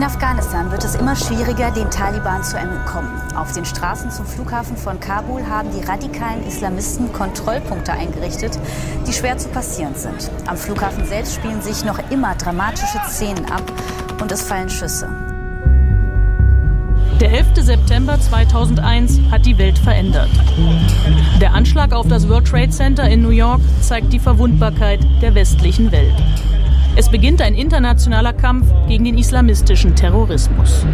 In Afghanistan wird es immer schwieriger, den Taliban zu entkommen. Auf den Straßen zum Flughafen von Kabul haben die radikalen Islamisten Kontrollpunkte eingerichtet, die schwer zu passieren sind. Am Flughafen selbst spielen sich noch immer dramatische Szenen ab und es fallen Schüsse. Der 11. September 2001 hat die Welt verändert. Der Anschlag auf das World Trade Center in New York zeigt die Verwundbarkeit der westlichen Welt. Es beginnt ein internationaler Kampf gegen den islamistischen Terrorismus.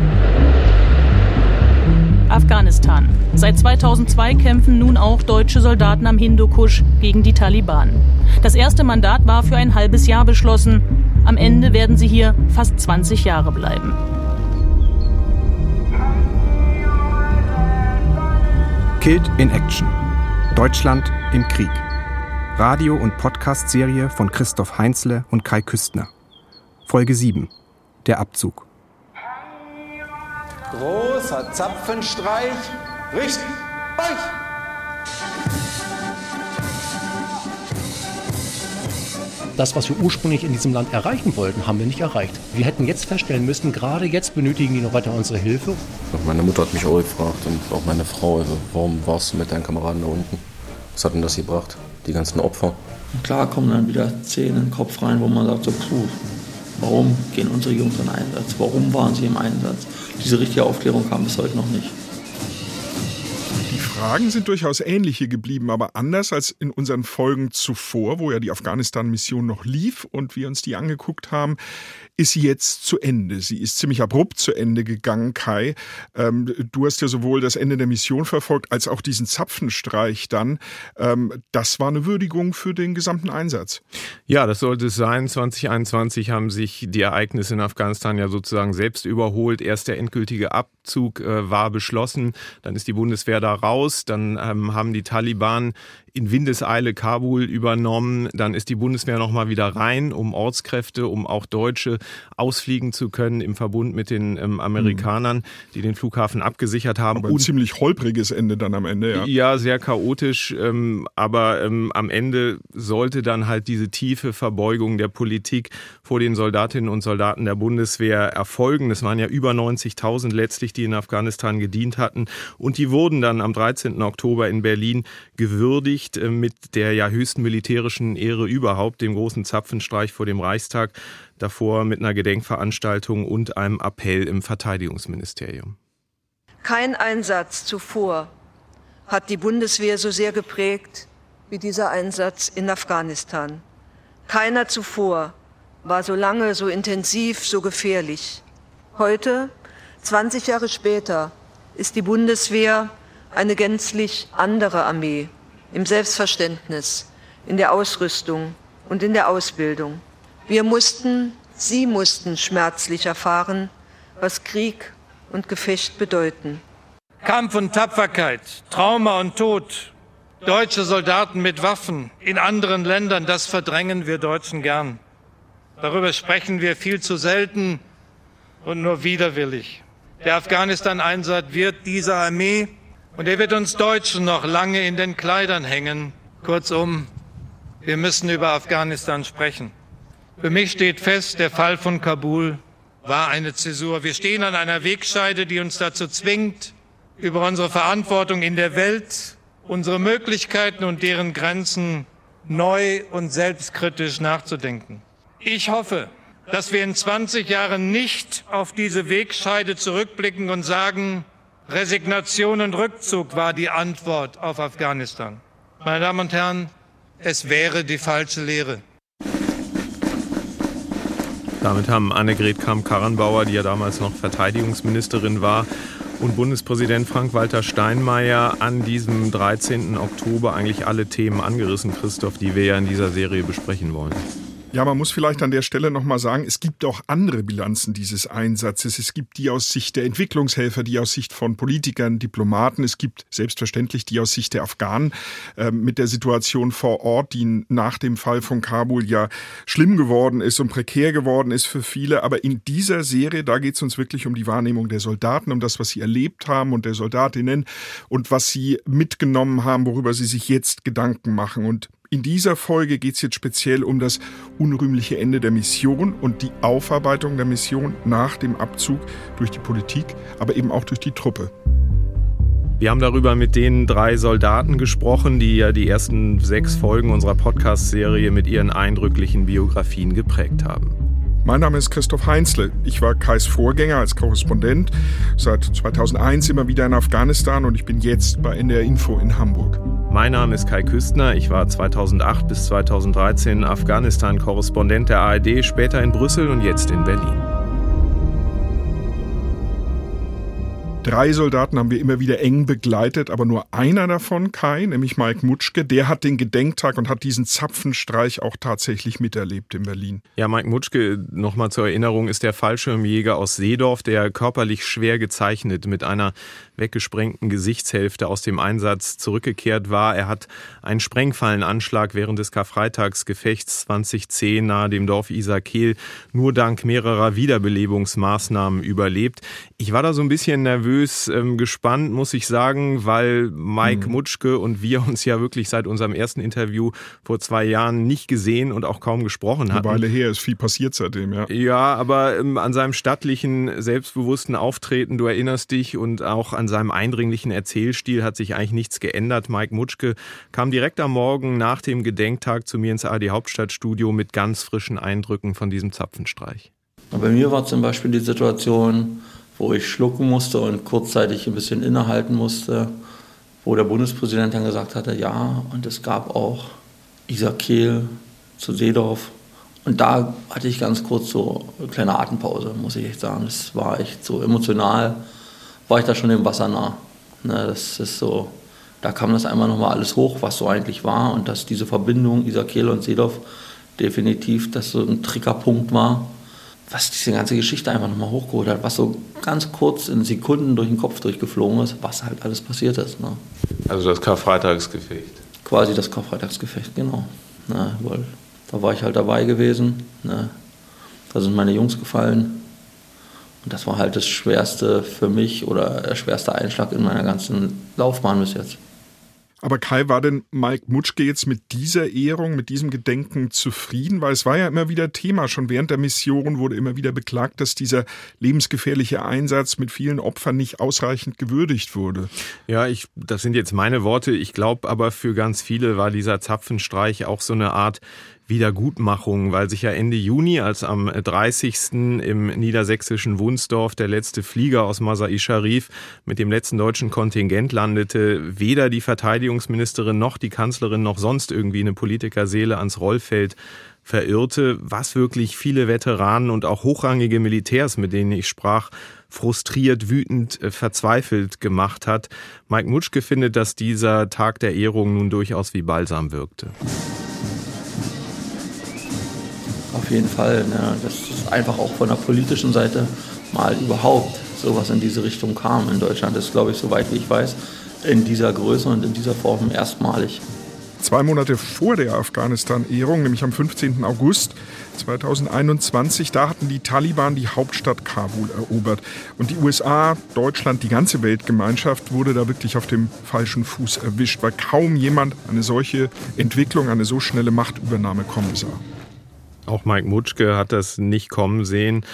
Afghanistan. Seit 2002 kämpfen nun auch deutsche Soldaten am Hindukusch gegen die Taliban. Das erste Mandat war für ein halbes Jahr beschlossen. Am Ende werden sie hier fast 20 Jahre bleiben. Killed in Action. Deutschland im Krieg. Radio- und Podcast-Serie von Christoph Heinzle und Kai Küstner. Folge 7. Der Abzug. Großer Zapfenstreich. Richtig. Euch. Das, was wir ursprünglich in diesem Land erreichen wollten, haben wir nicht erreicht. Wir hätten jetzt feststellen müssen, gerade jetzt benötigen die noch weiter unsere Hilfe. Meine Mutter hat mich auch gefragt und auch meine Frau, also warum warst du mit deinen Kameraden da unten? Was hat denn das gebracht? Die ganzen Opfer? Und klar kommen dann wieder Szenen in den Kopf rein, wo man sagt, so, puh, warum gehen unsere Jungs in Einsatz? Warum waren sie im Einsatz? Diese richtige Aufklärung kam bis heute noch nicht. Fragen sind durchaus ähnliche geblieben, aber anders als in unseren Folgen zuvor, wo ja die Afghanistan-Mission noch lief und wir uns die angeguckt haben, ist jetzt zu Ende. Sie ist ziemlich abrupt zu Ende gegangen, Kai. Ähm, du hast ja sowohl das Ende der Mission verfolgt, als auch diesen Zapfenstreich dann. Ähm, das war eine Würdigung für den gesamten Einsatz. Ja, das sollte es sein. 2021 haben sich die Ereignisse in Afghanistan ja sozusagen selbst überholt. Erst der endgültige Abzug äh, war beschlossen, dann ist die Bundeswehr da raus, dann ähm, haben die Taliban in Windeseile Kabul übernommen. Dann ist die Bundeswehr nochmal wieder rein, um Ortskräfte, um auch Deutsche ausfliegen zu können im Verbund mit den ähm, Amerikanern, die den Flughafen abgesichert haben. Aber ein Und, ziemlich holpriges Ende dann am Ende, ja. Ja, sehr chaotisch. Ähm, aber ähm, am Ende sollte dann halt diese tiefe Verbeugung der Politik vor den Soldatinnen und Soldaten der Bundeswehr erfolgen. Es waren ja über 90.000 letztlich, die in Afghanistan gedient hatten. Und die wurden dann am 13. Oktober in Berlin gewürdigt nicht äh, mit der ja höchsten militärischen Ehre überhaupt, dem großen Zapfenstreich vor dem Reichstag, davor mit einer Gedenkveranstaltung und einem Appell im Verteidigungsministerium. Kein Einsatz zuvor hat die Bundeswehr so sehr geprägt wie dieser Einsatz in Afghanistan. Keiner zuvor war so lange, so intensiv, so gefährlich. Heute, 20 Jahre später, ist die Bundeswehr eine gänzlich andere Armee im Selbstverständnis, in der Ausrüstung und in der Ausbildung. Wir mussten, Sie mussten schmerzlich erfahren, was Krieg und Gefecht bedeuten. Kampf und Tapferkeit, Trauma und Tod, deutsche Soldaten mit Waffen in anderen Ländern, das verdrängen wir Deutschen gern. Darüber sprechen wir viel zu selten und nur widerwillig. Der Afghanistan-Einsatz wird dieser Armee und er wird uns Deutschen noch lange in den Kleidern hängen. Kurzum, wir müssen über Afghanistan sprechen. Für mich steht fest, der Fall von Kabul war eine Zäsur. Wir stehen an einer Wegscheide, die uns dazu zwingt, über unsere Verantwortung in der Welt, unsere Möglichkeiten und deren Grenzen neu und selbstkritisch nachzudenken. Ich hoffe, dass wir in 20 Jahren nicht auf diese Wegscheide zurückblicken und sagen, Resignation und Rückzug war die Antwort auf Afghanistan. Meine Damen und Herren, es wäre die falsche Lehre. Damit haben Annegret Kramp-Karrenbauer, die ja damals noch Verteidigungsministerin war, und Bundespräsident Frank-Walter Steinmeier an diesem 13. Oktober eigentlich alle Themen angerissen, Christoph, die wir ja in dieser Serie besprechen wollen. Ja, man muss vielleicht an der Stelle nochmal sagen, es gibt auch andere Bilanzen dieses Einsatzes. Es gibt die aus Sicht der Entwicklungshelfer, die aus Sicht von Politikern, Diplomaten. Es gibt selbstverständlich die aus Sicht der Afghanen äh, mit der Situation vor Ort, die nach dem Fall von Kabul ja schlimm geworden ist und prekär geworden ist für viele. Aber in dieser Serie, da geht es uns wirklich um die Wahrnehmung der Soldaten, um das, was sie erlebt haben und der Soldatinnen und was sie mitgenommen haben, worüber sie sich jetzt Gedanken machen. Und In dieser Folge geht es jetzt speziell um das unrühmliche Ende der Mission und die Aufarbeitung der Mission nach dem Abzug durch die Politik, aber eben auch durch die Truppe. Wir haben darüber mit den drei Soldaten gesprochen, die ja die ersten sechs Folgen unserer Podcast-Serie mit ihren eindrücklichen Biografien geprägt haben. Mein Name ist Christoph Heinzle. Ich war Kais Vorgänger als Korrespondent, seit 2001 immer wieder in Afghanistan und ich bin jetzt bei NDR Info in Hamburg. Mein Name ist Kai Küstner. Ich war 2008 bis 2013 Afghanistan-Korrespondent der ARD, später in Brüssel und jetzt in Berlin. Drei Soldaten haben wir immer wieder eng begleitet, aber nur einer davon, Kai, nämlich Mike Mutschke, der hat den Gedenktag und hat diesen Zapfenstreich auch tatsächlich miterlebt in Berlin. Ja, Mike Mutschke, nochmal zur Erinnerung, ist der Fallschirmjäger aus Seedorf, der körperlich schwer gezeichnet mit einer weggesprengten Gesichtshälfte aus dem Einsatz zurückgekehrt war. Er hat einen Sprengfallenanschlag während des Karfreitagsgefechts 2010 nahe dem Dorf Isarkehl nur dank mehrerer Wiederbelebungsmaßnahmen überlebt. Ich war da so ein bisschen nervös ähm, gespannt, muss ich sagen, weil Mike mhm. Mutschke und wir uns ja wirklich seit unserem ersten Interview vor zwei Jahren nicht gesehen und auch kaum gesprochen hatten. Eine Weile her ist viel passiert seitdem, ja. Ja, aber ähm, an seinem stattlichen, selbstbewussten Auftreten, du erinnerst dich, und auch an seinem eindringlichen Erzählstil hat sich eigentlich nichts geändert. Mike Mutschke kam direkt am Morgen nach dem Gedenktag zu mir ins AD Hauptstadtstudio mit ganz frischen Eindrücken von diesem Zapfenstreich. Bei mir war zum Beispiel die Situation, wo ich schlucken musste und kurzzeitig ein bisschen innehalten musste, wo der Bundespräsident dann gesagt hatte, ja, und es gab auch Isaac Kehl zu Seedorf. Und da hatte ich ganz kurz so eine kleine Atempause, muss ich echt sagen. Das war echt so emotional, war ich da schon dem Wasser nah. Ne, das ist so, da kam das einmal nochmal alles hoch, was so eigentlich war und dass diese Verbindung Isaac Kehl und Seedorf definitiv das so ein Triggerpunkt war was diese ganze Geschichte einfach nochmal hochgeholt hat, was so ganz kurz in Sekunden durch den Kopf durchgeflogen ist, was halt alles passiert ist. Ne? Also das Karfreitagsgefecht. Quasi das Karfreitagsgefecht, genau. Ne? Weil da war ich halt dabei gewesen. Ne? Da sind meine Jungs gefallen. Und das war halt das Schwerste für mich oder der schwerste Einschlag in meiner ganzen Laufbahn bis jetzt. Aber Kai, war denn Mike Mutschke jetzt mit dieser Ehrung, mit diesem Gedenken zufrieden? Weil es war ja immer wieder Thema. Schon während der Mission wurde immer wieder beklagt, dass dieser lebensgefährliche Einsatz mit vielen Opfern nicht ausreichend gewürdigt wurde. Ja, ich, das sind jetzt meine Worte. Ich glaube aber für ganz viele war dieser Zapfenstreich auch so eine Art Wiedergutmachung, weil sich ja Ende Juni, als am 30. im niedersächsischen Wunsdorf der letzte Flieger aus Masai Sharif mit dem letzten deutschen Kontingent landete, weder die Verteidigungsministerin noch die Kanzlerin noch sonst irgendwie eine Politikerseele ans Rollfeld verirrte, was wirklich viele Veteranen und auch hochrangige Militärs, mit denen ich sprach, frustriert, wütend, äh, verzweifelt gemacht hat. Mike Mutschke findet, dass dieser Tag der Ehrung nun durchaus wie Balsam wirkte. Auf jeden Fall. Ne? Das ist einfach auch von der politischen Seite mal überhaupt sowas in diese Richtung kam in Deutschland. Das ist, glaube ich, soweit wie ich weiß, in dieser Größe und in dieser Form erstmalig. Zwei Monate vor der Afghanistan-Ehrung, nämlich am 15. August 2021, da hatten die Taliban die Hauptstadt Kabul erobert. Und die USA, Deutschland, die ganze Weltgemeinschaft wurde da wirklich auf dem falschen Fuß erwischt, weil kaum jemand eine solche Entwicklung, eine so schnelle Machtübernahme kommen sah. Auch Mike Mutschke hat das nicht kommen sehen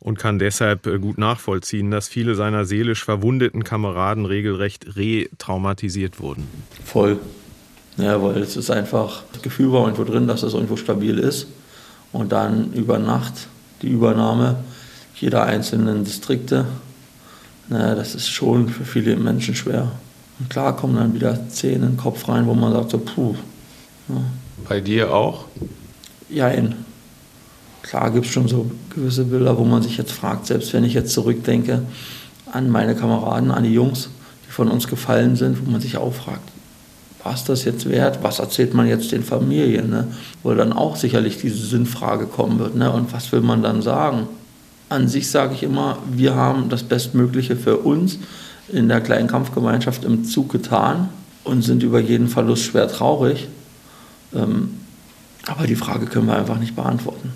und kann deshalb äh, gut nachvollziehen, dass viele seiner seelisch verwundeten Kameraden regelrecht retraumatisiert wurden. Voll. Ja, weil es ist einfach, das Gefühl war irgendwo drin, dass es irgendwo stabil ist. Und dann über Nacht die Übernahme jeder einzelnen Distrikte, na, das ist schon für viele Menschen schwer. Und klar kommen dann wieder Zähne in den Kopf rein, wo man sagt so, puh. Ja. Bei dir auch? Jein. Klar gibt es schon so gewisse Bilder, wo man sich jetzt fragt, selbst wenn ich jetzt zurückdenke an meine Kameraden, an die Jungs, die von uns gefallen sind, wo man sich auch fragt, war es das jetzt wert? Was erzählt man jetzt den Familien? Ne? Wo dann auch sicherlich diese Sinnfrage kommen wird. Ne? Und was will man dann sagen? An sich sage ich immer, wir haben das Bestmögliche für uns in der kleinen Kampfgemeinschaft im Zug getan und sind über jeden Verlust schwer traurig. Ähm, aber die Frage können wir einfach nicht beantworten.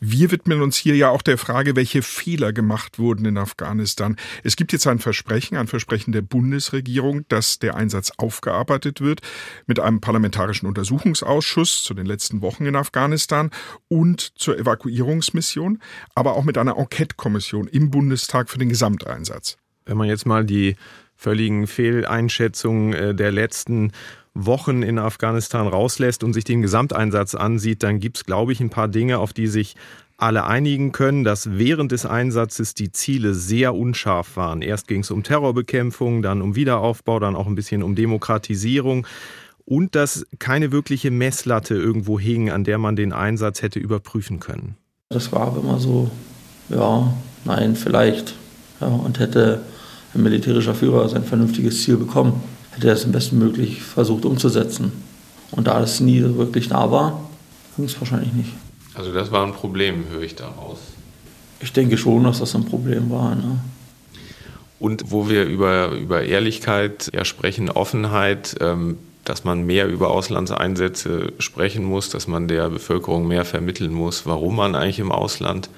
Wir widmen uns hier ja auch der Frage, welche Fehler gemacht wurden in Afghanistan. Es gibt jetzt ein Versprechen, ein Versprechen der Bundesregierung, dass der Einsatz aufgearbeitet wird mit einem parlamentarischen Untersuchungsausschuss zu den letzten Wochen in Afghanistan und zur Evakuierungsmission, aber auch mit einer Enquete-Kommission im Bundestag für den Gesamteinsatz. Wenn man jetzt mal die völligen Fehleinschätzungen äh, der letzten Wochen in Afghanistan rauslässt und sich den Gesamteinsatz ansieht, dann gibt es, glaube ich, ein paar Dinge, auf die sich alle einigen können, dass während des Einsatzes die Ziele sehr unscharf waren. Erst ging es um Terrorbekämpfung, dann um Wiederaufbau, dann auch ein bisschen um Demokratisierung und dass keine wirkliche Messlatte irgendwo hing, an der man den Einsatz hätte überprüfen können. Das war immer so, ja, nein, vielleicht. Ja, und hätte ein militärischer Führer sein vernünftiges Ziel bekommen hätte er es am besten möglich versucht umzusetzen. Und da es nie wirklich da war, ging es wahrscheinlich nicht. Also das war ein Problem, höre ich daraus. Ich denke schon, dass das ein Problem war. Ne? Und wo wir über, über Ehrlichkeit ja sprechen, Offenheit, ähm, dass man mehr über Auslandseinsätze sprechen muss, dass man der Bevölkerung mehr vermitteln muss, warum man eigentlich im Ausland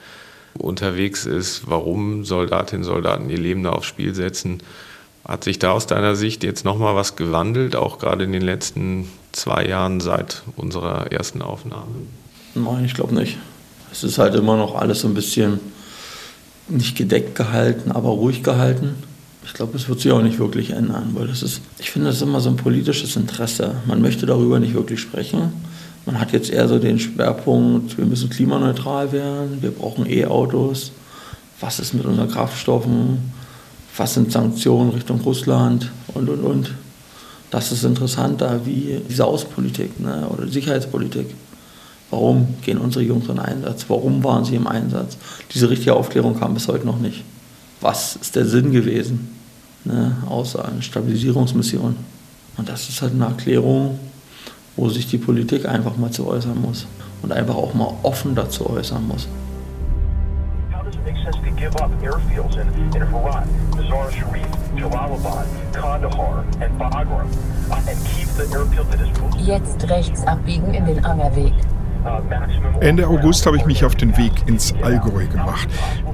unterwegs ist, warum Soldatinnen und Soldaten ihr Leben da aufs Spiel setzen. Hat sich da aus deiner Sicht jetzt nochmal was gewandelt, auch gerade in den letzten zwei Jahren seit unserer ersten Aufnahme? Nein, ich glaube nicht. Es ist halt immer noch alles so ein bisschen nicht gedeckt gehalten, aber ruhig gehalten. Ich glaube, es wird sich auch nicht wirklich ändern, weil das ist, ich finde, das ist immer so ein politisches Interesse. Man möchte darüber nicht wirklich sprechen. Man hat jetzt eher so den Schwerpunkt, wir müssen klimaneutral werden, wir brauchen E-Autos. Was ist mit unseren Kraftstoffen? Was sind Sanktionen Richtung Russland und, und, und. Das ist interessanter wie diese Außenpolitik ne, oder Sicherheitspolitik. Warum gehen unsere Jungs in Einsatz? Warum waren sie im Einsatz? Diese richtige Aufklärung kam bis heute noch nicht. Was ist der Sinn gewesen, ne, außer eine Stabilisierungsmission? Und das ist halt eine Erklärung, wo sich die Politik einfach mal zu äußern muss und einfach auch mal offen dazu äußern muss. Sense to give up airfields in, in Herat, Mazar Sharif, Jalalabad, Kandahar, and Bagram, and keep the airfield that is Jetzt rechts abbiegen in den Angerweg. Ende August habe ich mich auf den Weg ins Allgäu gemacht.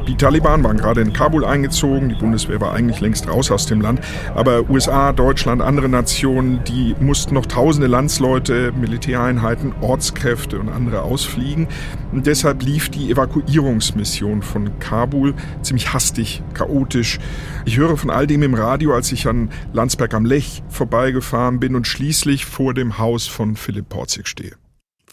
Die Taliban waren gerade in Kabul eingezogen, die Bundeswehr war eigentlich längst raus aus dem Land, aber USA, Deutschland, andere Nationen, die mussten noch tausende Landsleute, Militäreinheiten, Ortskräfte und andere ausfliegen. Und deshalb lief die Evakuierungsmission von Kabul ziemlich hastig, chaotisch. Ich höre von all dem im Radio, als ich an Landsberg am Lech vorbeigefahren bin und schließlich vor dem Haus von Philipp Porzig stehe.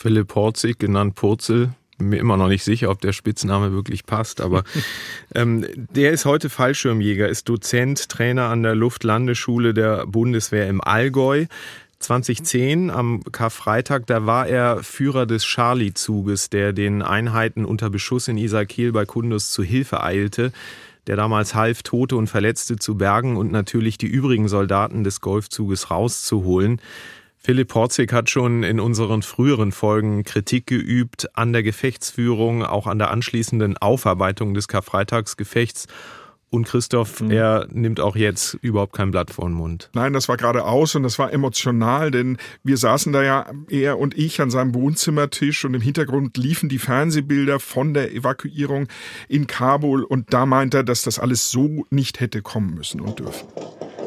Philipp Porzig, genannt Purzel. Bin mir immer noch nicht sicher, ob der Spitzname wirklich passt, aber ähm, der ist heute Fallschirmjäger, ist Dozent, Trainer an der Luftlandeschule der Bundeswehr im Allgäu. 2010 am Karfreitag, da war er Führer des Charlie-Zuges, der den Einheiten unter Beschuss in Isarkiel bei Kundus zu Hilfe eilte, der damals half, Tote und Verletzte zu bergen und natürlich die übrigen Soldaten des Golfzuges rauszuholen. Philipp Horzig hat schon in unseren früheren Folgen Kritik geübt an der Gefechtsführung, auch an der anschließenden Aufarbeitung des Karfreitagsgefechts. Und Christoph, mhm. er nimmt auch jetzt überhaupt kein Blatt vor den Mund. Nein, das war gerade aus und das war emotional, denn wir saßen da ja, er und ich, an seinem Wohnzimmertisch und im Hintergrund liefen die Fernsehbilder von der Evakuierung in Kabul und da meint er, dass das alles so nicht hätte kommen müssen und dürfen.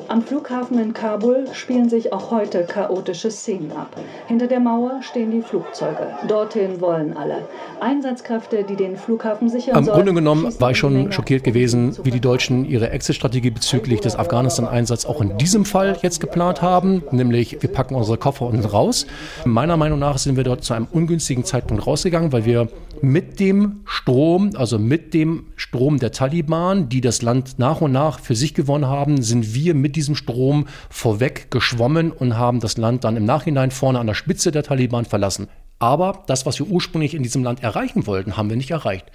Am Flughafen in Kabul spielen sich auch heute chaotische Szenen ab. Hinter der Mauer stehen die Flugzeuge. Dorthin wollen alle. Einsatzkräfte, die den Flughafen sichern Am sollen. Grunde genommen war ich schon schockiert gewesen, wie die Deutschen ihre Exit-Strategie bezüglich des Afghanistan-Einsatzes auch in diesem Fall jetzt geplant haben. Nämlich, wir packen unsere Koffer unten raus. Meiner Meinung nach sind wir dort zu einem ungünstigen Zeitpunkt rausgegangen, weil wir mit dem Strom, also mit dem Strom der Taliban, die das Land nach und nach für sich gewonnen haben, sind wir mit diesem Strom vorweg geschwommen und haben das Land dann im Nachhinein vorne an der Spitze der Taliban verlassen. Aber das, was wir ursprünglich in diesem Land erreichen wollten, haben wir nicht erreicht.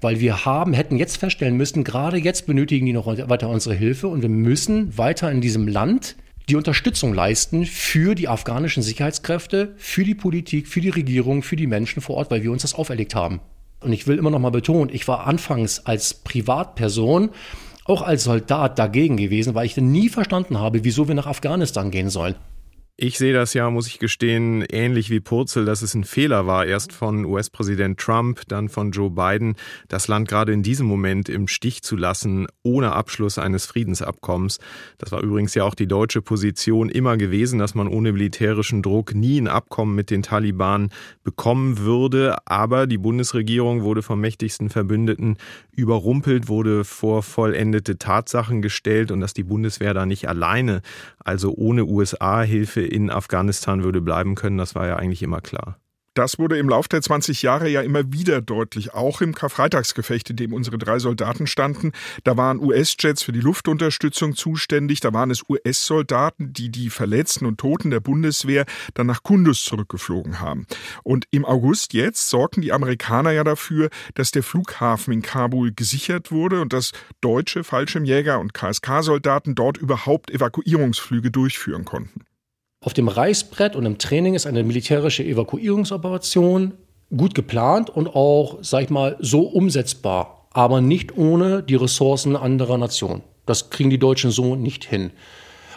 Weil wir haben, hätten jetzt feststellen müssen, gerade jetzt benötigen die noch weiter unsere Hilfe und wir müssen weiter in diesem Land die Unterstützung leisten für die afghanischen Sicherheitskräfte, für die Politik, für die Regierung, für die Menschen vor Ort, weil wir uns das auferlegt haben. Und ich will immer noch mal betonen, ich war anfangs als Privatperson, auch als Soldat dagegen gewesen, weil ich nie verstanden habe, wieso wir nach Afghanistan gehen sollen. Ich sehe das ja, muss ich gestehen, ähnlich wie Purzel, dass es ein Fehler war, erst von US-Präsident Trump, dann von Joe Biden, das Land gerade in diesem Moment im Stich zu lassen, ohne Abschluss eines Friedensabkommens. Das war übrigens ja auch die deutsche Position immer gewesen, dass man ohne militärischen Druck nie ein Abkommen mit den Taliban bekommen würde. Aber die Bundesregierung wurde vom mächtigsten Verbündeten überrumpelt, wurde vor vollendete Tatsachen gestellt und dass die Bundeswehr da nicht alleine, also ohne USA-Hilfe in Afghanistan würde bleiben können, das war ja eigentlich immer klar. Das wurde im Laufe der 20 Jahre ja immer wieder deutlich, auch im Karfreitagsgefecht, in dem unsere drei Soldaten standen. Da waren US-Jets für die Luftunterstützung zuständig, da waren es US-Soldaten, die die Verletzten und Toten der Bundeswehr dann nach Kundus zurückgeflogen haben. Und im August jetzt sorgten die Amerikaner ja dafür, dass der Flughafen in Kabul gesichert wurde und dass deutsche Fallschirmjäger und KSK-Soldaten dort überhaupt Evakuierungsflüge durchführen konnten. Auf dem Reißbrett und im Training ist eine militärische Evakuierungsoperation gut geplant und auch, sag ich mal, so umsetzbar, aber nicht ohne die Ressourcen anderer Nationen. Das kriegen die Deutschen so nicht hin.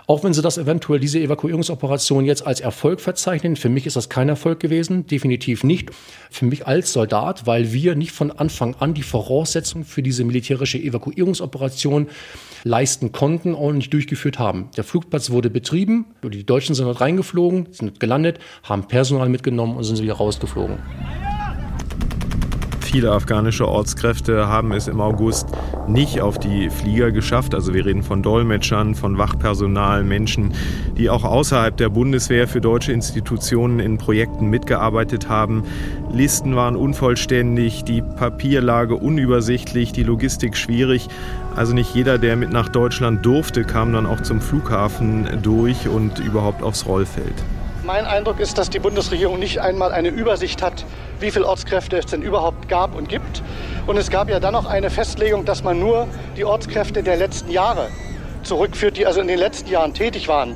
Auch wenn sie das eventuell, diese Evakuierungsoperation jetzt als Erfolg verzeichnen, für mich ist das kein Erfolg gewesen, definitiv nicht. Für mich als Soldat, weil wir nicht von Anfang an die Voraussetzungen für diese militärische Evakuierungsoperation leisten konnten und nicht durchgeführt haben. Der Flugplatz wurde betrieben, die Deutschen sind dort reingeflogen, sind gelandet, haben Personal mitgenommen und sind wieder rausgeflogen. Viele afghanische Ortskräfte haben es im August nicht auf die Flieger geschafft. Also wir reden von Dolmetschern, von Wachpersonal, Menschen, die auch außerhalb der Bundeswehr für deutsche Institutionen in Projekten mitgearbeitet haben. Listen waren unvollständig, die Papierlage unübersichtlich, die Logistik schwierig. Also nicht jeder, der mit nach Deutschland durfte, kam dann auch zum Flughafen durch und überhaupt aufs Rollfeld. Mein Eindruck ist, dass die Bundesregierung nicht einmal eine Übersicht hat, wie viele Ortskräfte es denn überhaupt gab und gibt. Und es gab ja dann noch eine Festlegung, dass man nur die Ortskräfte der letzten Jahre zurückführt, die also in den letzten Jahren tätig waren.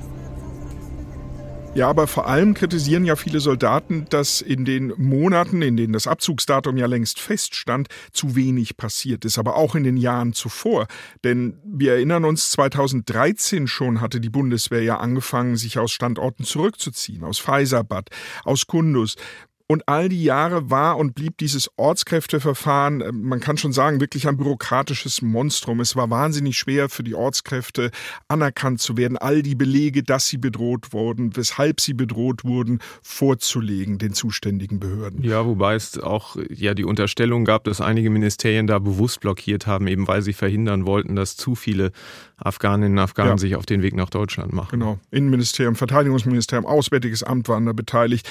Ja, aber vor allem kritisieren ja viele Soldaten, dass in den Monaten, in denen das Abzugsdatum ja längst feststand, zu wenig passiert ist, aber auch in den Jahren zuvor. Denn wir erinnern uns, 2013 schon hatte die Bundeswehr ja angefangen, sich aus Standorten zurückzuziehen, aus Faisalbad, aus Kundus. Und all die Jahre war und blieb dieses Ortskräfteverfahren, äh, man kann schon sagen, wirklich ein bürokratisches Monstrum. Es war wahnsinnig schwer für die Ortskräfte anerkannt zu werden, all die Belege, dass sie bedroht wurden, weshalb sie bedroht wurden, vorzulegen den zuständigen Behörden. Ja, wobei es auch ja die Unterstellung gab, dass einige Ministerien da bewusst blockiert haben, eben weil sie verhindern wollten, dass zu viele Afghaninnen und Afghanen ja. sich auf den Weg nach Deutschland machen. Genau. Innenministerium, Verteidigungsministerium, Auswärtiges Amt waren da beteiligt.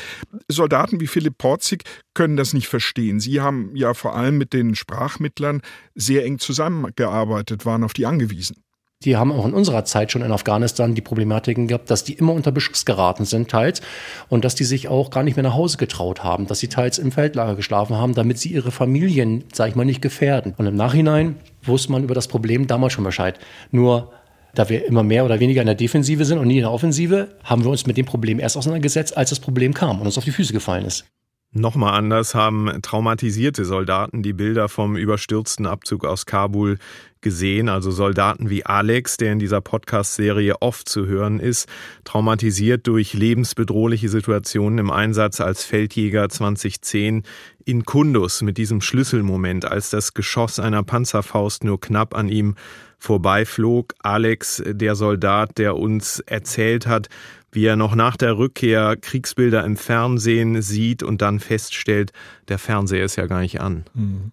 Soldaten wie Philipp Philipp Porzig können das nicht verstehen. Sie haben ja vor allem mit den Sprachmittlern sehr eng zusammengearbeitet, waren auf die angewiesen. Die haben auch in unserer Zeit schon in Afghanistan die Problematiken gehabt, dass die immer unter Beschuss geraten sind, teils, und dass die sich auch gar nicht mehr nach Hause getraut haben, dass sie teils im Feldlager geschlafen haben, damit sie ihre Familien, sag ich mal, nicht gefährden. Und im Nachhinein wusste man über das Problem damals schon Bescheid. Nur da wir immer mehr oder weniger in der Defensive sind und nie in der Offensive, haben wir uns mit dem Problem erst auseinandergesetzt, als das Problem kam und uns auf die Füße gefallen ist. Nochmal anders haben traumatisierte Soldaten die Bilder vom überstürzten Abzug aus Kabul gesehen, also Soldaten wie Alex, der in dieser Podcast-Serie oft zu hören ist, traumatisiert durch lebensbedrohliche Situationen im Einsatz als Feldjäger 2010 in Kundus mit diesem Schlüsselmoment, als das Geschoss einer Panzerfaust nur knapp an ihm vorbeiflog. Alex, der Soldat, der uns erzählt hat, wie er noch nach der Rückkehr Kriegsbilder im Fernsehen sieht und dann feststellt, der Fernseher ist ja gar nicht an. Mhm.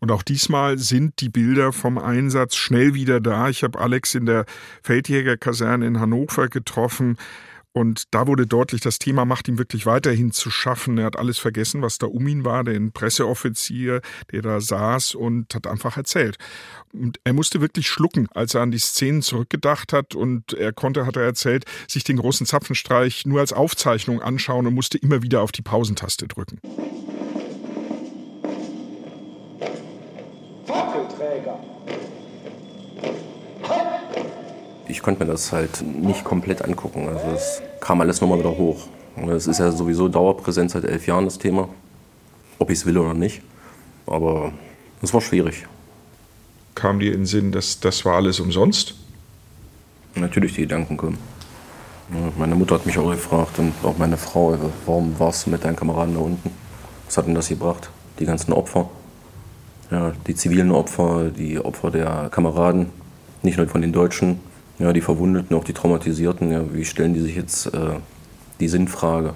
Und auch diesmal sind die Bilder vom Einsatz schnell wieder da. Ich habe Alex in der Feldjägerkaserne in Hannover getroffen. Und da wurde deutlich, das Thema macht ihm wirklich weiterhin zu schaffen. Er hat alles vergessen, was da um ihn war, den Presseoffizier, der da saß und hat einfach erzählt. Und er musste wirklich schlucken, als er an die Szenen zurückgedacht hat. Und er konnte, hat er erzählt, sich den großen Zapfenstreich nur als Aufzeichnung anschauen und musste immer wieder auf die Pausentaste drücken. Ich konnte mir das halt nicht komplett angucken. Also es kam alles nochmal wieder hoch. Es ist ja sowieso Dauerpräsent seit elf Jahren das Thema. Ob ich es will oder nicht. Aber es war schwierig kam dir in den Sinn, dass das war alles umsonst? Natürlich, die Gedanken kommen. Meine Mutter hat mich auch gefragt und auch meine Frau, warum warst du mit deinen Kameraden da unten? Was hat denn das gebracht? Die ganzen Opfer. Ja, die zivilen Opfer, die Opfer der Kameraden, nicht nur von den Deutschen, ja, die Verwundeten, auch die Traumatisierten. Ja, wie stellen die sich jetzt äh, die Sinnfrage?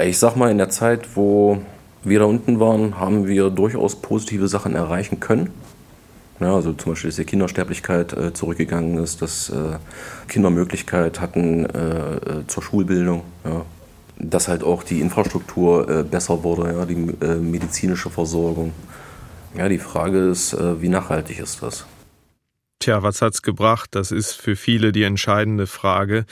Ich sag mal, in der Zeit, wo wir da unten waren, haben wir durchaus positive Sachen erreichen können. Ja, also zum Beispiel, dass die Kindersterblichkeit äh, zurückgegangen ist, dass äh, Kinder Möglichkeit hatten äh, äh zur Schulbildung, ja. dass halt auch die Infrastruktur äh, besser wurde, ja, die äh, medizinische Versorgung. Ja, die Frage ist, wie nachhaltig ist das? Tja, was hat's gebracht? Das ist für viele die entscheidende Frage.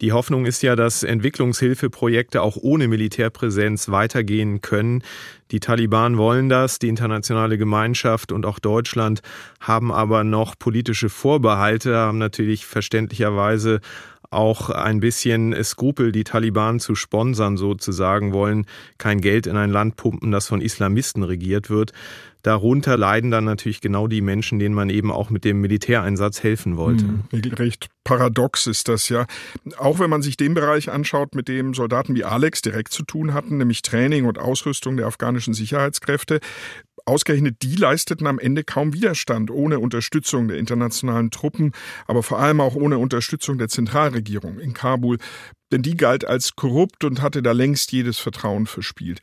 Die Hoffnung ist ja, dass Entwicklungshilfeprojekte auch ohne Militärpräsenz weitergehen können. Die Taliban wollen das, die internationale Gemeinschaft und auch Deutschland haben aber noch politische Vorbehalte, haben natürlich verständlicherweise auch ein bisschen Skrupel, die Taliban zu sponsern sozusagen, wollen kein Geld in ein Land pumpen, das von Islamisten regiert wird. Darunter leiden dann natürlich genau die Menschen, denen man eben auch mit dem Militäreinsatz helfen wollte. Hm, regelrecht paradox ist das ja. Auch wenn man sich den Bereich anschaut, mit dem Soldaten wie Alex direkt zu tun hatten, nämlich Training und Ausrüstung der afghanischen Sicherheitskräfte, Ausgerechnet die leisteten am Ende kaum Widerstand ohne Unterstützung der internationalen Truppen, aber vor allem auch ohne Unterstützung der Zentralregierung in Kabul, denn die galt als korrupt und hatte da längst jedes Vertrauen verspielt.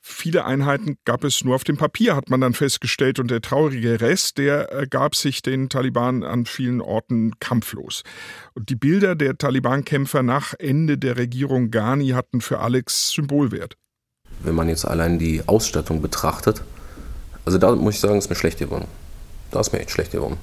Viele Einheiten gab es nur auf dem Papier, hat man dann festgestellt, und der traurige Rest, der ergab sich den Taliban an vielen Orten kampflos. Und die Bilder der Taliban-Kämpfer nach Ende der Regierung Ghani hatten für Alex Symbolwert. Wenn man jetzt allein die Ausstattung betrachtet, also da muss ich sagen, ist mir schlecht geworden. Da ist mir echt schlecht geworden.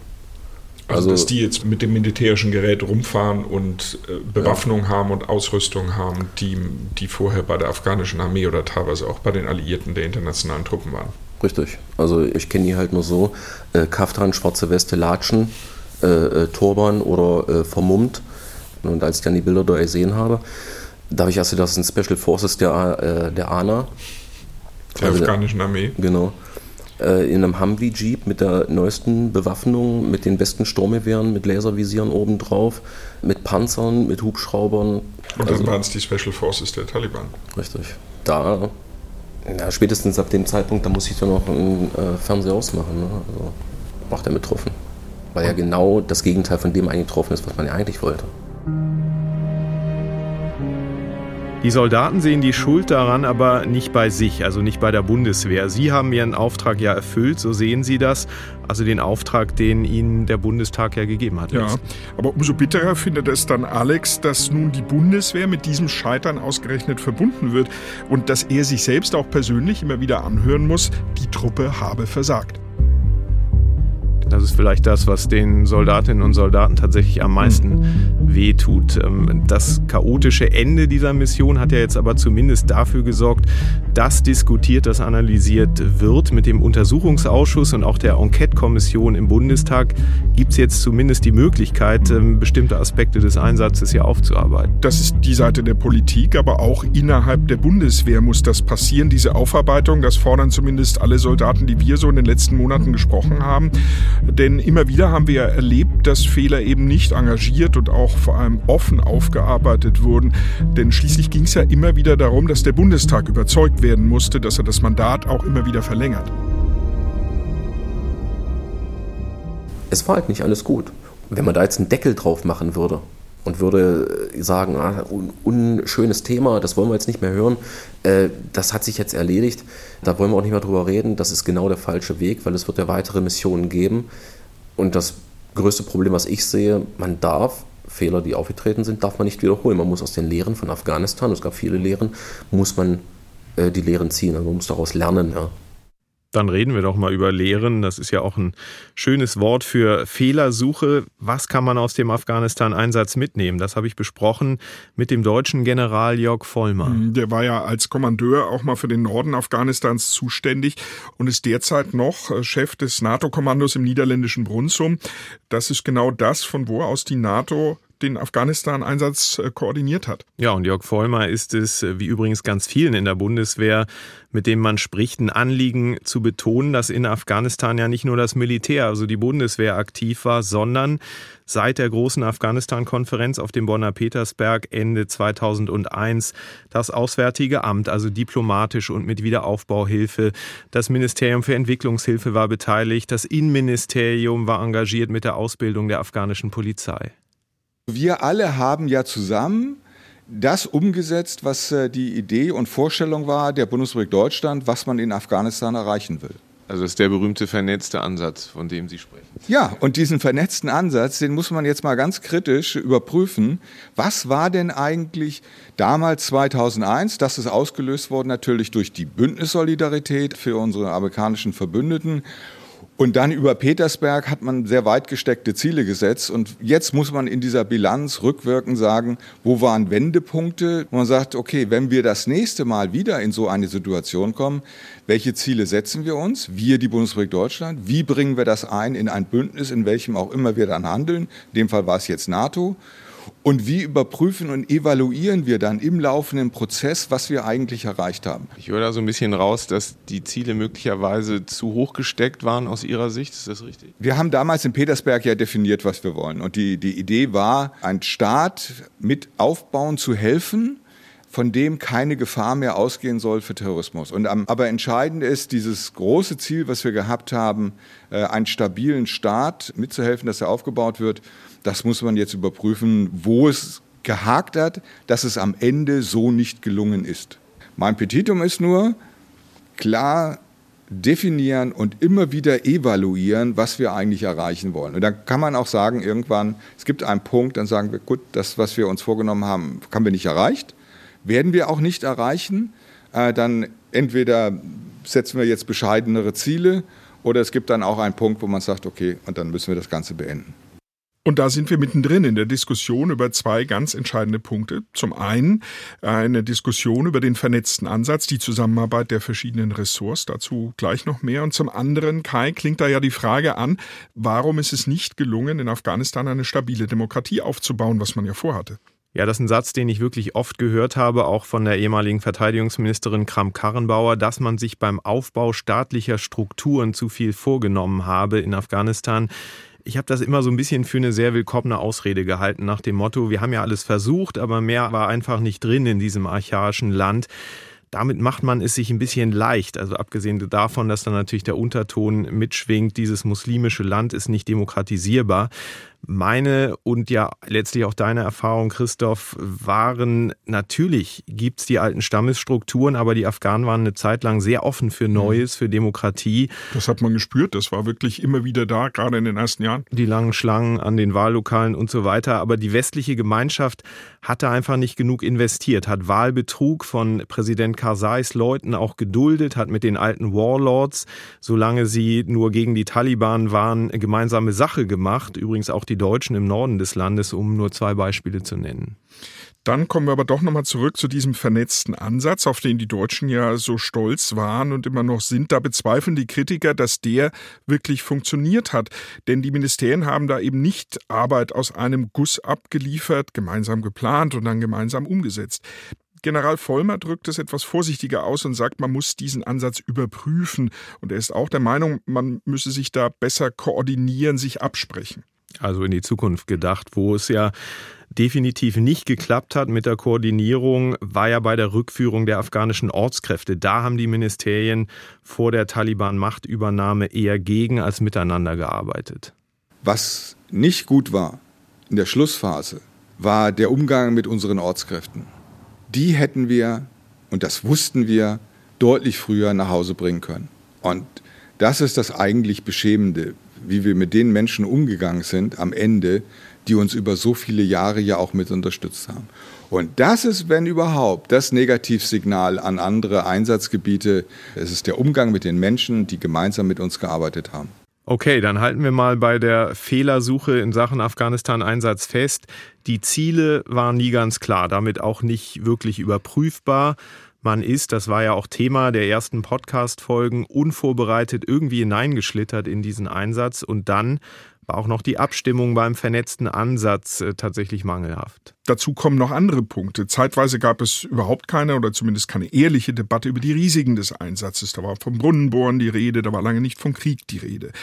Also, also, dass die jetzt mit dem militärischen Gerät rumfahren und äh, Bewaffnung ja. haben und Ausrüstung haben, die, die vorher bei der afghanischen Armee oder teilweise auch bei den Alliierten der internationalen Truppen waren. Richtig. Also ich kenne die halt nur so, äh, Kaftan, schwarze Weste, Latschen, äh, äh, Turban oder äh, vermummt. Und als ich dann die Bilder da gesehen habe, da habe ich erst gedacht, das sind Special Forces der, äh, der ANA. Der also afghanischen Armee. Genau äh, in einem Humvee-Jeep mit der neuesten Bewaffnung, mit den besten Sturmgewehren, mit Laservisieren obendrauf, mit Panzern, mit Hubschraubern. Und dann also, waren es die Special Forces der Taliban. Richtig. Da, ja, spätestens ab dem Zeitpunkt, da muss ich dann noch einen äh, Fernseher ausmachen. Ne? Also, macht er betroffen. Weil ja genau das Gegenteil von dem eingetroffen ist, was man ja eigentlich wollte. Die Soldaten sehen die Schuld daran aber nicht bei sich, also nicht bei der Bundeswehr. Sie haben ihren Auftrag ja erfüllt, so sehen Sie das. Also den Auftrag, den Ihnen der Bundestag ja gegeben hat. Ja, aber umso bitterer findet es dann Alex, dass nun die Bundeswehr mit diesem Scheitern ausgerechnet verbunden wird und dass er sich selbst auch persönlich immer wieder anhören muss, die Truppe habe versagt. Das ist vielleicht das, was den Soldatinnen und Soldaten tatsächlich am meisten wehtut. Ähm, das chaotische Ende dieser Mission hat ja jetzt aber zumindest dafür gesorgt, dass diskutiert, dass analysiert wird. Mit dem Untersuchungsausschuss und auch der Enquete-Kommission im Bundestag gibt es jetzt zumindest die Möglichkeit, ähm, bestimmte Aspekte des Einsatzes hier aufzuarbeiten. Das ist die Seite der Politik, aber auch innerhalb der Bundeswehr muss das passieren, diese Aufarbeitung. Das fordern zumindest alle Soldaten, die wir so in den letzten Monaten gesprochen haben. Denn immer wieder haben wir erlebt, dass Fehler eben nicht engagiert und auch vor allem offen aufgearbeitet wurden. Denn schließlich ging es ja immer wieder darum, dass der Bundestag überzeugt werden musste, dass er das Mandat auch immer wieder verlängert. Es war halt nicht alles gut. Wenn man da jetzt einen Deckel drauf machen würde, und würde sagen, ah, unschönes Thema, das wollen wir jetzt nicht mehr hören, äh, das hat sich jetzt erledigt, da wollen wir auch nicht mehr drüber reden, das ist genau der falsche Weg, weil es wird ja weitere Missionen geben. Und das größte Problem, was ich sehe, man darf Fehler, die aufgetreten sind, darf man nicht wiederholen. Man muss aus den Lehren von Afghanistan, es gab viele Lehren, muss man äh, die Lehren ziehen, also man muss daraus lernen. Ja. Dann reden wir doch mal über Lehren. Das ist ja auch ein schönes Wort für Fehlersuche. Was kann man aus dem Afghanistan-Einsatz mitnehmen? Das habe ich besprochen mit dem deutschen General Jörg Vollmer. Mhm, der war ja als Kommandeur auch mal für den Norden Afghanistans zuständig und ist derzeit noch äh, Chef des NATO-Kommandos im niederländischen Brunsum. Das ist genau das, von wo aus die NATO den Afghanistan-Einsatz äh, koordiniert hat. Ja, und Jörg Vollmer ist es, wie übrigens ganz vielen in der Bundeswehr, mit dem man spricht, ein Anliegen zu betonen, dass in Afghanistan ja nicht nur das Militär, also die Bundeswehr aktiv war, sondern seit der großen Afghanistan-Konferenz auf dem Bonner Petersberg Ende 2001 das Auswärtige Amt, also diplomatisch und mit Wiederaufbauhilfe. Das Ministerium für Entwicklungshilfe war beteiligt. Das Innenministerium war engagiert mit der Ausbildung der afghanischen Polizei. Wir alle haben ja zusammen das umgesetzt, was äh, die Idee und Vorstellung war der Bundesrepublik Deutschland, was man in Afghanistan erreichen will. Also das ist der berühmte vernetzte Ansatz, von dem Sie sprechen. Ja, und diesen vernetzten Ansatz, den muss man jetzt mal ganz kritisch überprüfen. Was war denn eigentlich damals 2001? Das ist ausgelöst worden natürlich durch die Bündnissolidarität für unsere amerikanischen Verbündeten und dann über Petersberg hat man sehr weit gesteckte Ziele gesetzt. Und jetzt muss man in dieser Bilanz rückwirkend sagen, wo waren Wendepunkte? Und man sagt, okay, wenn wir das nächste Mal wieder in so eine Situation kommen, welche Ziele setzen wir uns? Wir, die Bundesrepublik Deutschland. Wie bringen wir das ein in ein Bündnis, in welchem auch immer wir dann handeln? In dem Fall war es jetzt NATO. Und wie überprüfen und evaluieren wir dann im laufenden Prozess, was wir eigentlich erreicht haben? Ich höre da so ein bisschen raus, dass die Ziele möglicherweise zu hoch gesteckt waren aus Ihrer Sicht. Ist das richtig? Wir haben damals in Petersberg ja definiert, was wir wollen. Und die, die Idee war, ein Staat mit aufbauen zu helfen, von dem keine Gefahr mehr ausgehen soll für Terrorismus. Und aber entscheidend ist dieses große Ziel, was wir gehabt haben, äh, einen stabilen Staat mitzuhelfen, dass er aufgebaut wird. Das muss man jetzt überprüfen, wo es gehakt hat, dass es am Ende so nicht gelungen ist. Mein Petitum ist nur, klar definieren und immer wieder evaluieren, was wir eigentlich erreichen wollen. Und dann kann man auch sagen, irgendwann, es gibt einen Punkt, dann sagen wir, gut, das, was wir uns vorgenommen haben, haben wir nicht erreicht, werden wir auch nicht erreichen. Äh, dann entweder setzen wir jetzt bescheidenere Ziele oder es gibt dann auch einen Punkt, wo man sagt, okay, und dann müssen wir das Ganze beenden. Und da sind wir mittendrin in der Diskussion über zwei ganz entscheidende Punkte. Zum einen eine Diskussion über den vernetzten Ansatz, die Zusammenarbeit der verschiedenen Ressorts, dazu gleich noch mehr. Und zum anderen, Kai, klingt da ja die Frage an, warum ist es nicht gelungen, in Afghanistan eine stabile Demokratie aufzubauen, was man ja vorhatte? Ja, das ist ein Satz, den ich wirklich oft gehört habe, auch von der ehemaligen Verteidigungsministerin Kram-Karrenbauer, dass man sich beim Aufbau staatlicher Strukturen zu viel vorgenommen habe in Afghanistan. Ich habe das immer so ein bisschen für eine sehr willkommene Ausrede gehalten, nach dem Motto, wir haben ja alles versucht, aber mehr war einfach nicht drin in diesem archaischen Land. Damit macht man es sich ein bisschen leicht. Also abgesehen davon, dass dann natürlich der Unterton mitschwingt, dieses muslimische Land ist nicht demokratisierbar. Meine und ja letztlich auch deine Erfahrung, Christoph, waren natürlich gibt's die alten Stammesstrukturen, aber die Afghanen waren eine Zeit lang sehr offen für mhm. Neues, für Demokratie. Das hat man gespürt, das war wirklich immer wieder da, gerade in den ersten Jahren. Die langen Schlangen an den Wahllokalen und so weiter. Aber die westliche Gemeinschaft hatte einfach nicht genug investiert, hat Wahlbetrug von Präsident Karzais Leuten auch geduldet, hat mit den alten Warlords, solange sie nur gegen die Taliban waren, gemeinsame Sache gemacht. Übrigens auch die die Deutschen im Norden des Landes, um nur zwei Beispiele zu nennen. Dann kommen wir aber doch nochmal zurück zu diesem vernetzten Ansatz, auf den die Deutschen ja so stolz waren und immer noch sind. Da bezweifeln die Kritiker, dass der wirklich funktioniert hat. Denn die Ministerien haben da eben nicht Arbeit aus einem Guss abgeliefert, gemeinsam geplant und dann gemeinsam umgesetzt. General Vollmer drückt es etwas vorsichtiger aus und sagt, man muss diesen Ansatz überprüfen. Und er ist auch der Meinung, man müsse sich da besser koordinieren, sich absprechen also in die Zukunft gedacht, wo es ja definitiv nicht geklappt hat mit der Koordinierung, war ja bei der Rückführung der afghanischen Ortskräfte. Da haben die Ministerien vor der Taliban-Machtübernahme eher gegen als miteinander gearbeitet. Was nicht gut war in der Schlussphase, war der Umgang mit unseren Ortskräften. Die hätten wir, und das wussten wir, deutlich früher nach Hause bringen können. Und das ist das eigentlich Beschämende wie wir mit den Menschen umgegangen sind am Ende, die uns über so viele Jahre ja auch mit unterstützt haben. Und das ist, wenn überhaupt, das Negativsignal an andere Einsatzgebiete. Es ist der Umgang mit den Menschen, die gemeinsam mit uns gearbeitet haben. Okay, dann halten wir mal bei der Fehlersuche in Sachen Afghanistan-Einsatz fest. Die Ziele waren nie ganz klar, damit auch nicht wirklich überprüfbar. Man ist, das war ja auch Thema der ersten Podcast-Folgen, unvorbereitet irgendwie hineingeschlittert in diesen Einsatz. Und dann war auch noch die Abstimmung beim vernetzten Ansatz äh, tatsächlich mangelhaft. Dazu kommen noch andere Punkte. Zeitweise gab es überhaupt keine oder zumindest keine ehrliche Debatte über die Risiken des Einsatzes. Da war vom Brunnenbohren die Rede, da war lange nicht vom Krieg die Rede.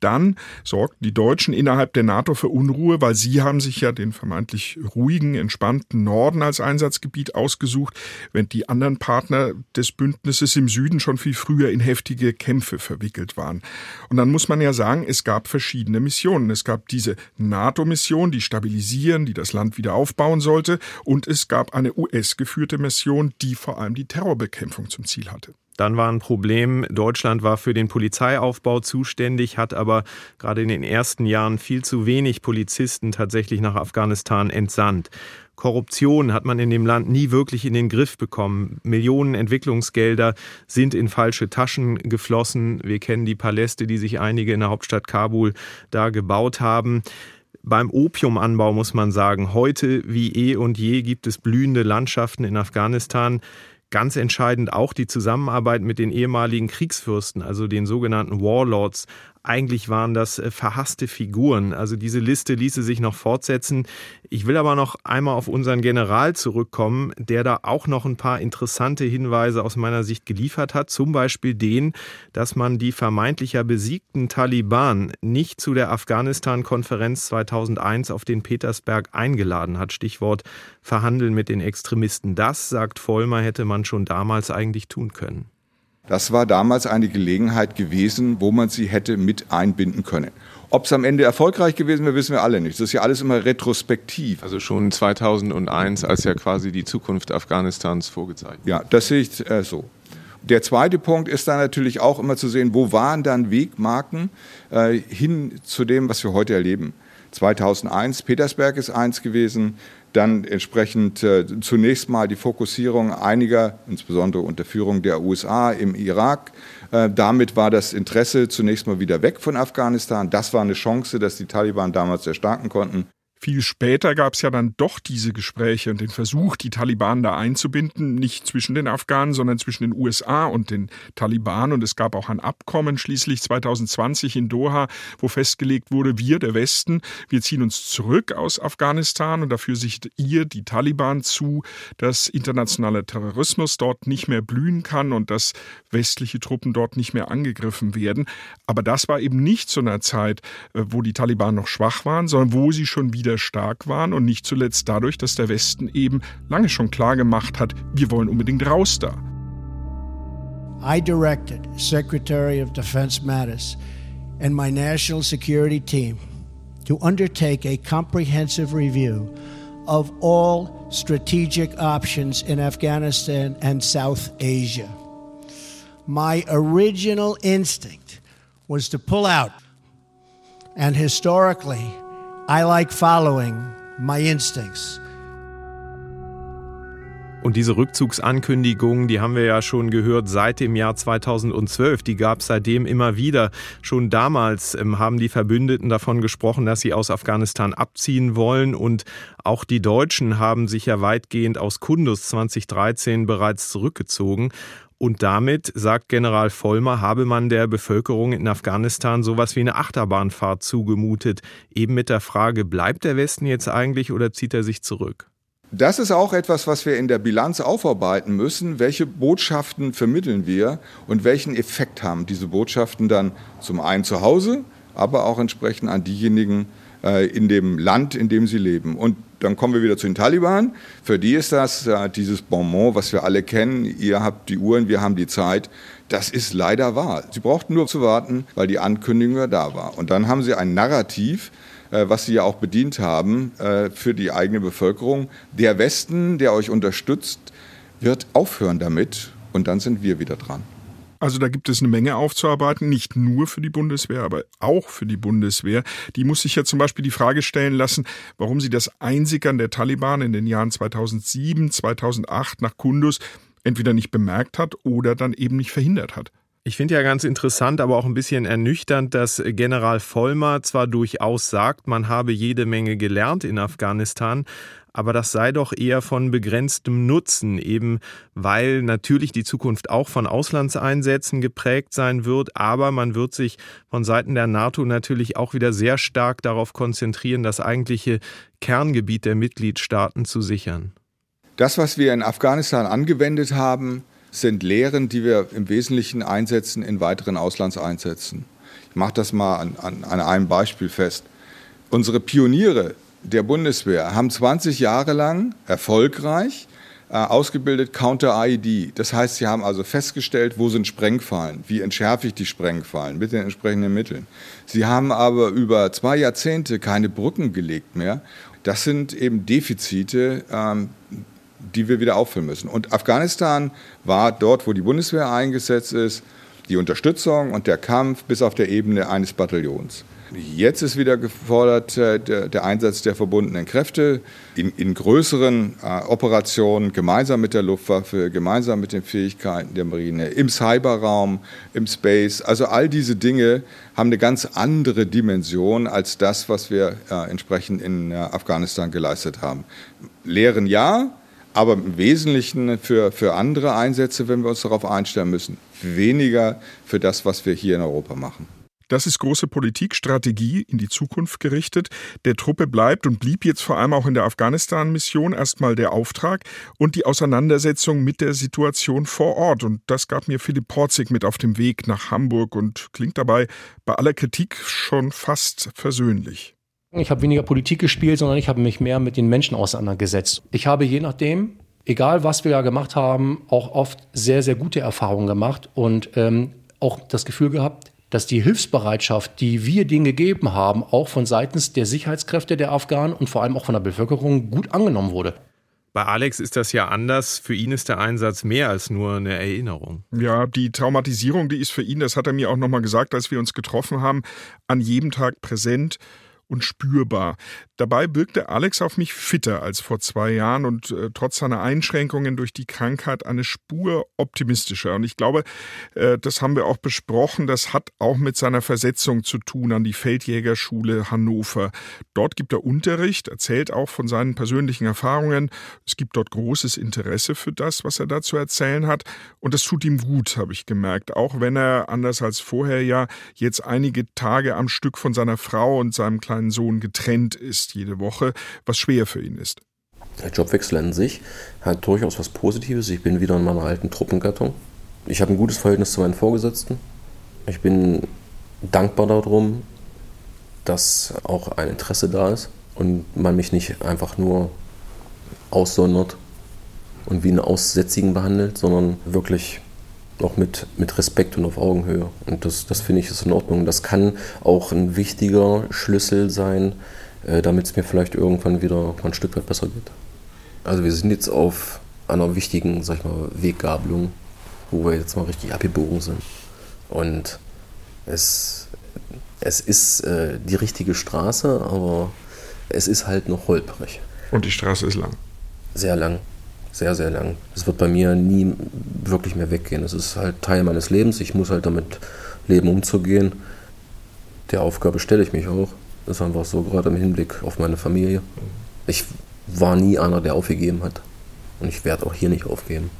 Dann sorgten die Deutschen innerhalb der NATO für Unruhe, weil sie haben sich ja den vermeintlich ruhigen, entspannten Norden als Einsatzgebiet ausgesucht, während die anderen Partner des Bündnisses im Süden schon viel früher in heftige Kämpfe verwickelt waren. Und dann muss man ja sagen, es gab verschiedene Missionen. Es gab diese NATO-Mission, die stabilisieren, die das Land wieder aufbauen aufbauen sollte. Und es gab eine US-geführte Mission, die vor allem die Terrorbekämpfung zum Ziel hatte. Dann war ein Problem, Deutschland war für den Polizeiaufbau zuständig, hat aber gerade in den ersten Jahren viel zu wenig Polizisten tatsächlich nach Afghanistan entsandt. Korruption hat man in dem Land nie wirklich in den Griff bekommen. Millionen Entwicklungsgelder sind in falsche Taschen geflossen. Wir kennen die Paläste, die sich einige in der Hauptstadt Kabul da gebaut haben. Beim Opiumanbau muss man sagen, heute wie eh und je gibt es blühende Landschaften in Afghanistan. Ganz entscheidend auch die Zusammenarbeit mit den ehemaligen Kriegsfürsten, also den sogenannten Warlords, eigentlich waren das äh, verhasste Figuren. Also diese Liste ließe sich noch fortsetzen. Ich will aber noch einmal auf unseren General zurückkommen, der da auch noch ein paar interessante Hinweise aus meiner Sicht geliefert hat. Zum Beispiel den, dass man die vermeintlicher besiegten Taliban nicht zu der Afghanistan-Konferenz 2001 auf den Petersberg eingeladen hat. Stichwort Verhandeln mit den Extremisten. Das, sagt Vollmer, hätte man schon damals eigentlich tun können. Das war damals eine Gelegenheit gewesen, wo man sie hätte mit einbinden können. Ob es am Ende erfolgreich gewesen wäre, wissen wir alle nicht. Das ist ja alles immer retrospektiv. Also schon 2001, als ja quasi die Zukunft Afghanistans vorgezeigt. Ja, das sehe ich äh, so. Der zweite Punkt ist dann natürlich auch immer zu sehen, wo waren dann Wegmarken äh, hin zu dem, was wir heute erleben. 2001, Petersberg ist eins gewesen, dann entsprechend äh, zunächst mal die Fokussierung einiger, insbesondere unter Führung der USA im Irak. Äh, damit war das Interesse zunächst mal wieder weg von Afghanistan. Das war eine Chance, dass die Taliban damals erstarken konnten. Viel später gab es ja dann doch diese Gespräche und den Versuch, die Taliban da einzubinden, nicht zwischen den Afghanen, sondern zwischen den USA und den Taliban. Und es gab auch ein Abkommen schließlich 2020 in Doha, wo festgelegt wurde, wir, der Westen, wir ziehen uns zurück aus Afghanistan und dafür sichert ihr, die Taliban, zu, dass internationaler Terrorismus dort nicht mehr blühen kann und dass westliche Truppen dort nicht mehr angegriffen werden. Aber das war eben nicht zu einer Zeit, äh, wo die Taliban noch schwach waren, sondern wo sie schon wieder wieder stark waren und nicht zuletzt dadurch, dass der Westen eben lange schon klar gemacht hat, wir wollen unbedingt raus da. I directed Secretary of Defense Mattis and my national security team to undertake a comprehensive review of all strategic options in Afghanistan and South Asia. My original instinct was to pull out. And historically, I like following my instincts. Und diese Rückzugsankündigungen, die haben wir ja schon gehört seit dem Jahr 2012. Die gab es seitdem immer wieder. Schon damals ähm, haben die Verbündeten davon gesprochen, dass sie aus Afghanistan abziehen wollen. Und auch die Deutschen haben sich ja weitgehend aus Kundus 2013 bereits zurückgezogen. Und damit, sagt General Vollmer, habe man der Bevölkerung in Afghanistan sowas wie eine Achterbahnfahrt zugemutet. Eben mit der Frage, bleibt der Westen jetzt eigentlich oder zieht er sich zurück? Das ist auch etwas, was wir in der Bilanz aufarbeiten müssen. Welche Botschaften vermitteln wir und welchen Effekt haben diese Botschaften dann zum einen zu Hause, aber auch entsprechend an diejenigen äh, in dem Land, in dem sie leben. Und dann kommen wir wieder zu den Taliban. Für die ist das äh, dieses Bonbon, was wir alle kennen. Ihr habt die Uhren, wir haben die Zeit. Das ist leider wahr. Sie brauchten nur zu warten, weil die Ankündigung ja da war. Und dann haben sie ein Narrativ, äh, was sie ja auch bedient haben äh, für die eigene Bevölkerung. Der Westen, der euch unterstützt, wird aufhören damit. Und dann sind wir wieder dran. Also da gibt es eine Menge aufzuarbeiten, nicht nur für die Bundeswehr, aber auch für die Bundeswehr. Die muss sich ja zum Beispiel die Frage stellen lassen, warum sie das Einsickern der Taliban in den Jahren 2007, 2008 nach Kundus entweder nicht bemerkt hat oder dann eben nicht verhindert hat. Ich finde ja ganz interessant, aber auch ein bisschen ernüchternd, dass General Vollmer zwar durchaus sagt, man habe jede Menge gelernt in Afghanistan, aber das sei doch eher von begrenztem Nutzen, eben weil natürlich die Zukunft auch von Auslandseinsätzen geprägt sein wird, aber man wird sich von Seiten der NATO natürlich auch wieder sehr stark darauf konzentrieren, das eigentliche Kerngebiet der Mitgliedstaaten zu sichern. Das, was wir in Afghanistan angewendet haben, sind Lehren, die wir im Wesentlichen einsetzen in weiteren Auslandseinsätzen. Ich mache das mal an, an, an einem Beispiel fest. Unsere Pioniere der Bundeswehr haben 20 Jahre lang erfolgreich äh, ausgebildet Counter-IED. Das heißt, sie haben also festgestellt, wo sind Sprengfallen, wie entschärfe ich die Sprengfallen mit den entsprechenden Mitteln. Sie haben aber über zwei Jahrzehnte keine Brücken gelegt mehr. Das sind eben Defizite, ähm, die wir wieder auffüllen müssen. Und Afghanistan war dort, wo die Bundeswehr eingesetzt ist, die Unterstützung und der Kampf bis auf der Ebene eines Bataillons. Jetzt ist wieder gefordert äh, der, Einsatz der verbundenen Kräfte in, in größeren äh, Operationen, gemeinsam mit der Luftwaffe, gemeinsam mit den Fähigkeiten der Marine, im Cyberraum, im Space. Also all diese Dinge haben eine ganz andere Dimension als das, was wir äh, entsprechend in Afghanistan geleistet haben. Lehren ja, aber im Wesentlichen für, für andere Einsätze, wenn wir uns darauf einstellen müssen. Weniger für das, was wir hier in Europa machen. Das ist große Politikstrategie in die Zukunft gerichtet. Der Truppe bleibt und blieb jetzt vor allem auch in der Afghanistan-Mission erstmal der Auftrag und die Auseinandersetzung mit der Situation vor Ort. Und das gab mir Philipp Porzig mit auf dem Weg nach Hamburg und klingt dabei bei aller Kritik schon fast versöhnlich. Ich habe weniger Politik gespielt, sondern ich habe mich mehr mit den Menschen auseinandergesetzt. Ich habe je nachdem, egal was wir da gemacht haben, auch oft sehr, sehr gute Erfahrungen gemacht und ähm, auch das Gefühl gehabt, dass die Hilfsbereitschaft, die wir denen gegeben haben, auch von seitens der Sicherheitskräfte der Afghanen und vor allem auch von der Bevölkerung gut angenommen wurde. Bei Alex ist das ja anders. Für ihn ist der Einsatz mehr als nur eine Erinnerung. Ja, die Traumatisierung, die ist für ihn, das hat er mir auch nochmal gesagt, als wir uns getroffen haben, an jedem Tag präsent und spürbar. Dabei wirkte Alex auf mich fitter als vor zwei Jahren und äh, trotz seiner Einschränkungen durch die Krankheit eine Spur optimistischer. Und ich glaube, äh, das haben wir auch besprochen, das hat auch mit seiner Versetzung zu tun an die Feldjägerschule Hannover. Dort gibt er Unterricht, erzählt auch von seinen persönlichen Erfahrungen. Es gibt dort großes Interesse für das, was er da zu erzählen hat. Und das tut ihm gut, habe ich gemerkt. Auch wenn er, anders als vorher ja, jetzt einige Tage am Stück von seiner Frau und seinem kleinen seinen Sohn getrennt ist jede Woche, was schwer für ihn ist. Der Jobwechsel an sich hat durchaus was Positives. Ich bin wieder in meiner alten Truppengattung. Ich habe ein gutes Verhältnis zu meinen Vorgesetzten. Ich bin dankbar darum, dass auch ein Interesse da ist und man mich nicht einfach nur aussondert und wie einen Aussätzigen behandelt, sondern wirklich auch mit, mit Respekt und auf Augenhöhe. Und das, das finde ich ist in Ordnung. Das kann auch ein wichtiger Schlüssel sein, äh, damit es mir vielleicht irgendwann wieder ein Stück weit besser geht. Also wir sind jetzt auf einer wichtigen, sag ich mal, Weggabelung, wo wir jetzt mal richtig abgebogen sind. Und es, es ist äh, die richtige Straße, aber es ist halt noch holprig. Und die Straße ist lang. Sehr lang sehr, sehr lang. Es wird bei mir nie wirklich mehr weggehen. Es ist halt Teil meines Lebens. Ich muss halt damit leben, umzugehen. Der Aufgabe stelle ich mich auch. Das ist einfach so, gerade im Hinblick auf meine Familie. Ich war nie einer, der aufgegeben hat. Und ich werde auch hier nicht aufgeben.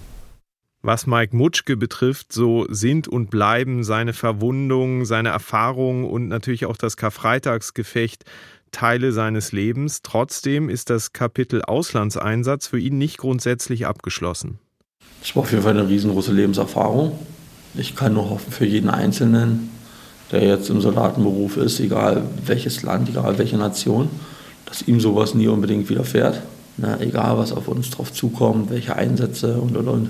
Was Mike Mutschke betrifft, so sind und bleiben seine Verwundungen, seine Erfahrungen und natürlich auch das Karfreitagsgefecht Teile seines Lebens. Trotzdem ist das Kapitel Auslandseinsatz für ihn nicht grundsätzlich abgeschlossen. Es war auf jeden Fall eine riesengroße Lebenserfahrung. Ich kann nur hoffen für jeden Einzelnen, der jetzt im Soldatenberuf ist, egal welches Land, egal welche Nation, dass ihm sowas nie unbedingt widerfährt. Na, egal, was auf uns drauf zukommt, welche Einsätze und und und.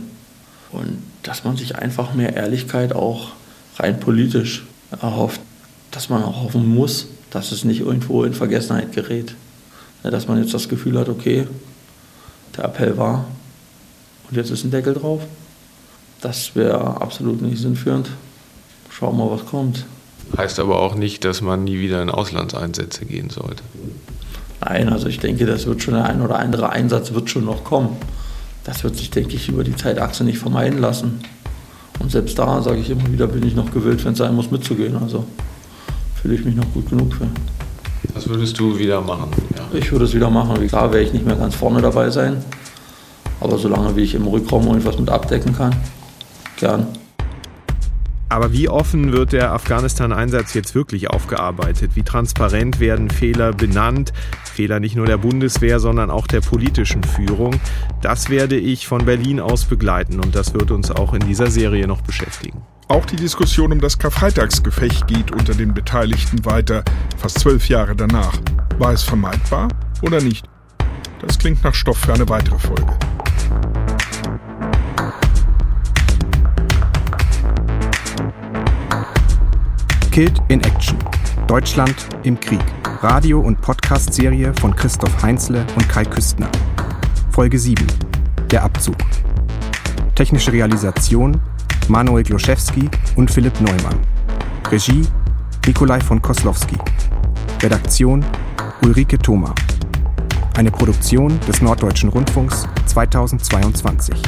Und dass man sich einfach mehr Ehrlichkeit auch rein politisch erhofft, dass man auch hoffen muss, dass es nicht irgendwo in Vergessenheit gerät. Dass man jetzt das Gefühl hat, okay, der Appell war und jetzt ist ein Deckel drauf. Das wäre absolut nicht sinnführend. Schauen wir mal, was kommt. Heißt aber auch nicht, dass man nie wieder in Auslandseinsätze gehen sollte. Nein, also ich denke, das wird schon der ein oder andere Einsatz wird schon noch kommen. Das wird sich, denke ich, über die Zeitachse nicht vermeiden lassen. Und selbst da, sage ich immer wieder, bin ich noch gewillt, wenn es sein muss, mitzugehen. Also fühle ich mich noch gut genug für. Was würdest du wieder machen? Ja. Ich würde es wieder machen. Klar werde ich nicht mehr ganz vorne dabei sein. Aber solange wie ich im Rückraum irgendwas mit abdecken kann, gern. Aber wie offen wird der Afghanistan-Einsatz jetzt wirklich aufgearbeitet? Wie transparent werden Fehler benannt? Fehler nicht nur der Bundeswehr, sondern auch der politischen Führung. Das werde ich von Berlin aus begleiten und das wird uns auch in dieser Serie noch beschäftigen. Auch die Diskussion um das Karfreitagsgefecht geht unter den Beteiligten weiter, fast zwölf Jahre danach. War es vermeidbar oder nicht? Das klingt nach Stoff für eine weitere Folge. Killed in Action. Deutschland im Krieg. Radio- und Podcast-Serie von Christoph Heinzle und Kai Küstner. Folge 7. Der Abzug. Technische Realisation Manuel Gloszewski und Philipp Neumann. Regie Nikolai von Koslowski. Redaktion Ulrike Thoma. Eine Produktion des Norddeutschen Rundfunks 2022.